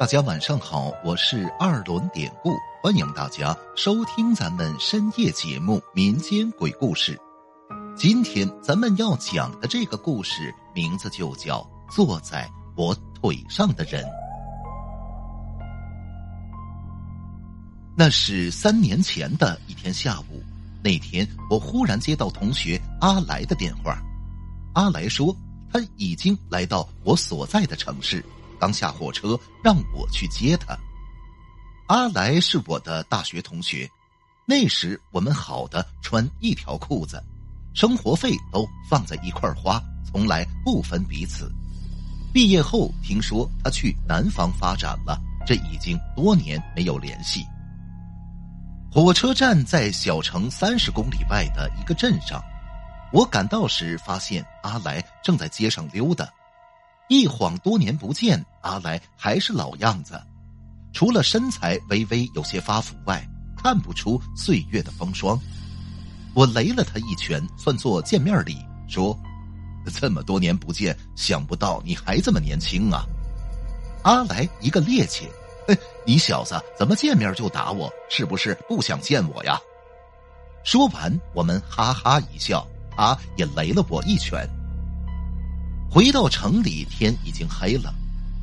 大家晚上好，我是二轮典故，欢迎大家收听咱们深夜节目《民间鬼故事》。今天咱们要讲的这个故事名字就叫《坐在我腿上的人》。那是三年前的一天下午，那天我忽然接到同学阿来的电话，阿来说他已经来到我所在的城市。刚下火车，让我去接他。阿来是我的大学同学，那时我们好的穿一条裤子，生活费都放在一块花，从来不分彼此。毕业后听说他去南方发展了，这已经多年没有联系。火车站在小城三十公里外的一个镇上，我赶到时发现阿来正在街上溜达。一晃多年不见，阿来还是老样子，除了身材微微有些发福外，看不出岁月的风霜。我雷了他一拳，算作见面礼，说：“这么多年不见，想不到你还这么年轻啊！”阿来一个趔趄：“你小子怎么见面就打我？是不是不想见我呀？”说完，我们哈哈一笑，他也雷了我一拳。回到城里，天已经黑了。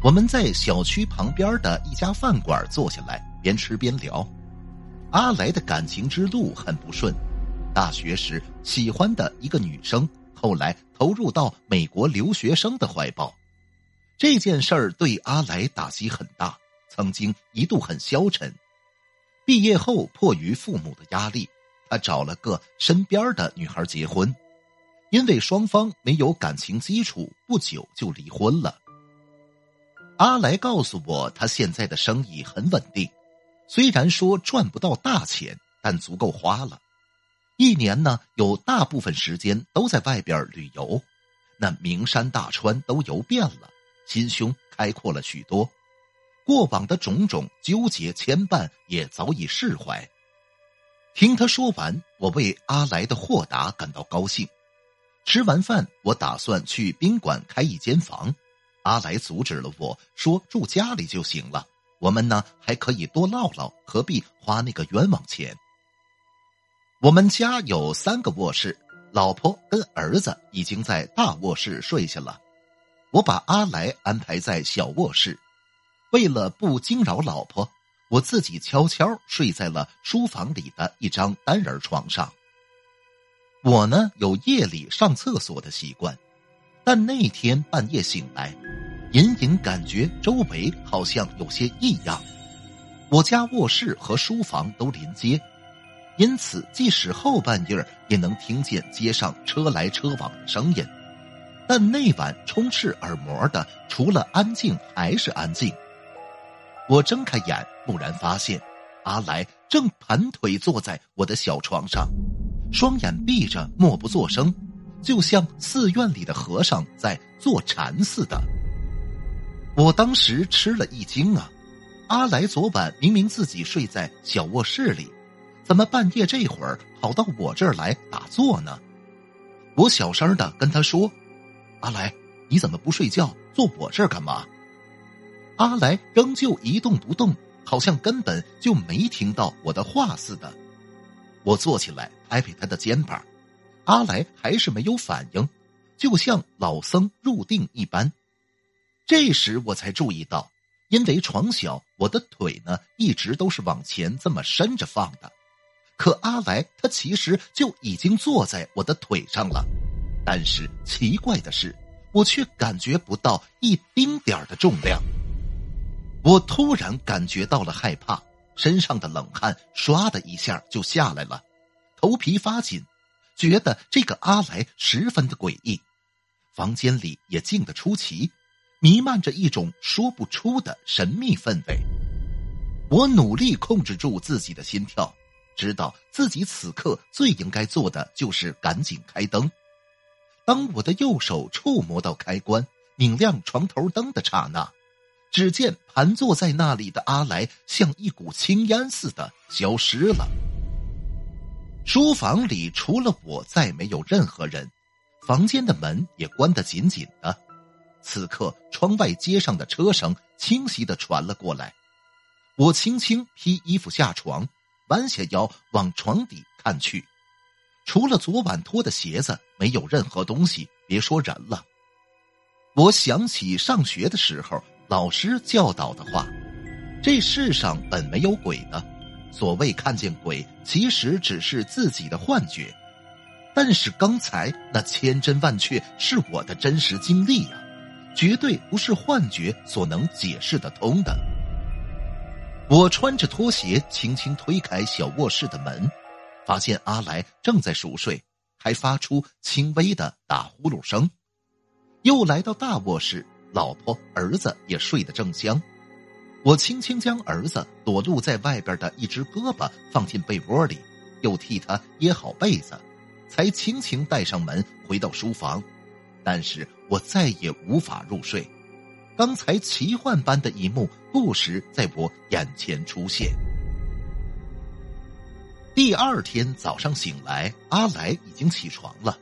我们在小区旁边的一家饭馆坐下来，边吃边聊。阿来的感情之路很不顺，大学时喜欢的一个女生，后来投入到美国留学生的怀抱。这件事儿对阿来打击很大，曾经一度很消沉。毕业后，迫于父母的压力，他找了个身边的女孩结婚。因为双方没有感情基础，不久就离婚了。阿来告诉我，他现在的生意很稳定，虽然说赚不到大钱，但足够花了。一年呢，有大部分时间都在外边旅游，那名山大川都游遍了，心胸开阔了许多。过往的种种纠结牵绊也早已释怀。听他说完，我为阿来的豁达感到高兴。吃完饭，我打算去宾馆开一间房，阿来阻止了我说住家里就行了，我们呢还可以多唠唠，何必花那个冤枉钱？我们家有三个卧室，老婆跟儿子已经在大卧室睡下了，我把阿来安排在小卧室，为了不惊扰老婆，我自己悄悄睡在了书房里的一张单人床上。我呢有夜里上厕所的习惯，但那天半夜醒来，隐隐感觉周围好像有些异样。我家卧室和书房都临街，因此即使后半夜也能听见街上车来车往的声音。但那晚充斥耳膜的，除了安静还是安静。我睁开眼，蓦然发现，阿来正盘腿坐在我的小床上。双眼闭着，默不作声，就像寺院里的和尚在坐禅似的。我当时吃了一惊啊！阿来昨晚明明自己睡在小卧室里，怎么半夜这会儿跑到我这儿来打坐呢？我小声的跟他说：“阿来，你怎么不睡觉，坐我这儿干嘛？”阿来仍旧一动不动，好像根本就没听到我的话似的。我坐起来拍拍他的肩膀，阿来还是没有反应，就像老僧入定一般。这时我才注意到，因为床小，我的腿呢一直都是往前这么伸着放的。可阿来他其实就已经坐在我的腿上了，但是奇怪的是，我却感觉不到一丁点的重量。我突然感觉到了害怕。身上的冷汗唰的一下就下来了，头皮发紧，觉得这个阿来十分的诡异。房间里也静得出奇，弥漫着一种说不出的神秘氛围。我努力控制住自己的心跳，知道自己此刻最应该做的就是赶紧开灯。当我的右手触摸到开关，拧亮床头灯的刹那。只见盘坐在那里的阿来像一股青烟似的消失了。书房里除了我，再没有任何人，房间的门也关得紧紧的。此刻，窗外街上的车声清晰的传了过来。我轻轻披衣服下床，弯下腰往床底看去，除了昨晚脱的鞋子，没有任何东西。别说人了。我想起上学的时候老师教导的话：这世上本没有鬼的，所谓看见鬼，其实只是自己的幻觉。但是刚才那千真万确是我的真实经历呀。绝对不是幻觉所能解释得通的。我穿着拖鞋，轻轻推开小卧室的门，发现阿来正在熟睡，还发出轻微的打呼噜声。又来到大卧室，老婆儿子也睡得正香。我轻轻将儿子裸露在外边的一只胳膊放进被窝里，又替他掖好被子，才轻轻带上门回到书房。但是我再也无法入睡，刚才奇幻般的一幕不时在我眼前出现。第二天早上醒来，阿来已经起床了。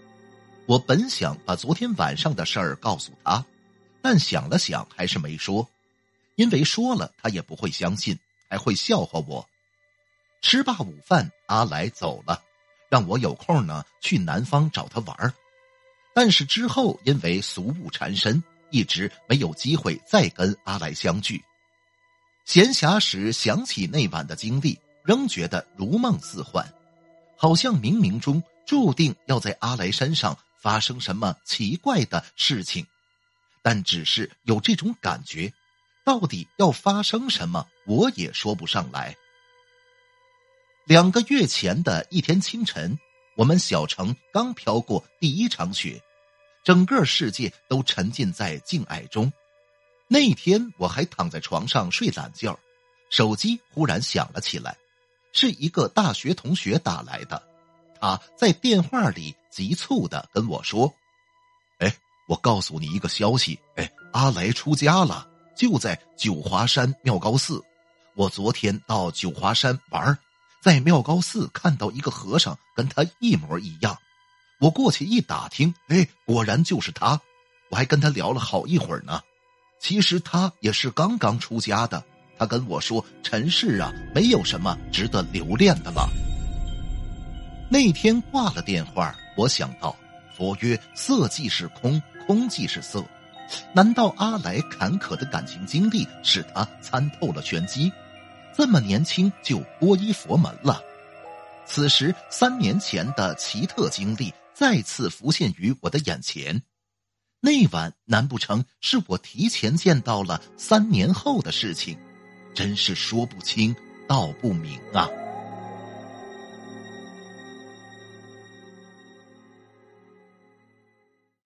我本想把昨天晚上的事儿告诉他，但想了想还是没说，因为说了他也不会相信，还会笑话我。吃罢午饭，阿来走了，让我有空呢去南方找他玩。但是之后因为俗务缠身，一直没有机会再跟阿来相聚。闲暇时想起那晚的经历，仍觉得如梦似幻，好像冥冥中注定要在阿来山上发生什么奇怪的事情。但只是有这种感觉，到底要发生什么，我也说不上来。两个月前的一天清晨。我们小城刚飘过第一场雪，整个世界都沉浸在静爱中。那天我还躺在床上睡懒觉，手机忽然响了起来，是一个大学同学打来的。他在电话里急促的跟我说：“哎，我告诉你一个消息，哎，阿来出家了，就在九华山妙高寺。我昨天到九华山玩。”在妙高寺看到一个和尚，跟他一模一样。我过去一打听，哎，果然就是他。我还跟他聊了好一会儿呢。其实他也是刚刚出家的。他跟我说：“尘世啊，没有什么值得留恋的了。”那天挂了电话，我想到佛曰：“色即是空，空即是色。”难道阿来坎坷的感情经历使他参透了玄机？这么年轻就皈依佛门了，此时三年前的奇特经历再次浮现于我的眼前。那晚难不成是我提前见到了三年后的事情？真是说不清道不明啊！